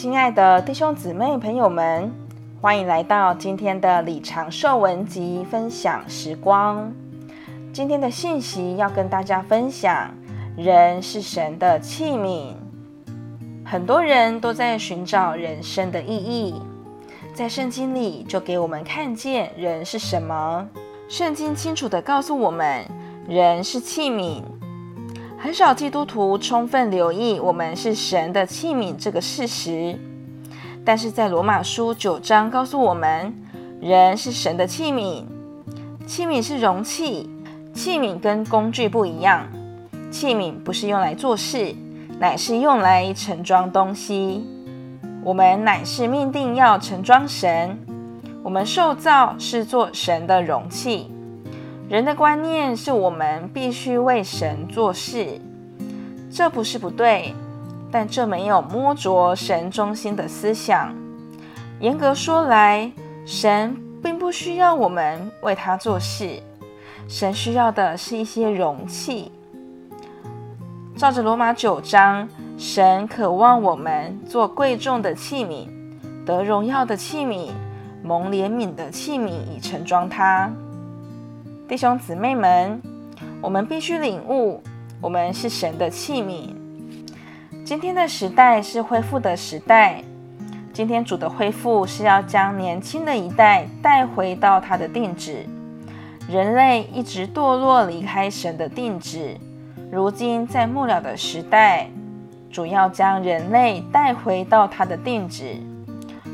亲爱的弟兄姊妹朋友们，欢迎来到今天的李长寿文集分享时光。今天的信息要跟大家分享：人是神的器皿。很多人都在寻找人生的意义，在圣经里就给我们看见人是什么。圣经清楚地告诉我们，人是器皿。很少基督徒充分留意我们是神的器皿这个事实，但是在罗马书九章告诉我们，人是神的器皿。器皿是容器，器皿跟工具不一样。器皿不是用来做事，乃是用来盛装东西。我们乃是命定要盛装神，我们受造是做神的容器。人的观念是我们必须为神做事，这不是不对，但这没有摸着神中心的思想。严格说来，神并不需要我们为他做事，神需要的是一些容器。照着罗马九章，神渴望我们做贵重的器皿，得荣耀的器皿，蒙怜悯的器皿，以盛装他。弟兄姊妹们，我们必须领悟，我们是神的器皿。今天的时代是恢复的时代。今天主的恢复是要将年轻的一代带回到他的定旨。人类一直堕落，离开神的定旨。如今在末了的时代，主要将人类带回到他的定旨。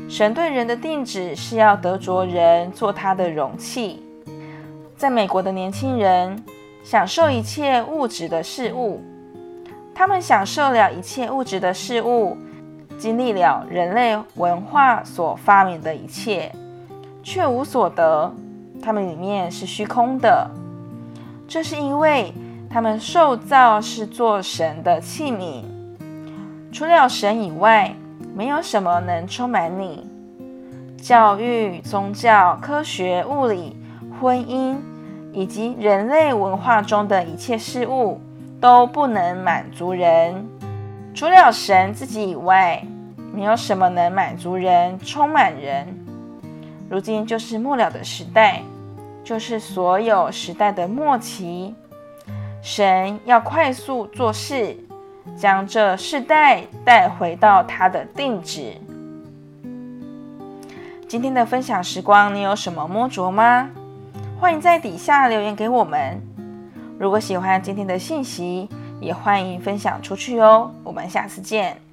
神对人的定旨是要得着人做他的容器。在美国的年轻人享受一切物质的事物，他们享受了一切物质的事物，经历了人类文化所发明的一切，却无所得。他们里面是虚空的，这是因为他们受造是做神的器皿，除了神以外，没有什么能充满你。教育、宗教、科学、物理。婚姻以及人类文化中的一切事物都不能满足人，除了神自己以外，没有什么能满足人、充满人。如今就是末了的时代，就是所有时代的末期。神要快速做事，将这世代带回到他的定旨。今天的分享时光，你有什么摸着吗？欢迎在底下留言给我们。如果喜欢今天的信息，也欢迎分享出去哦。我们下次见。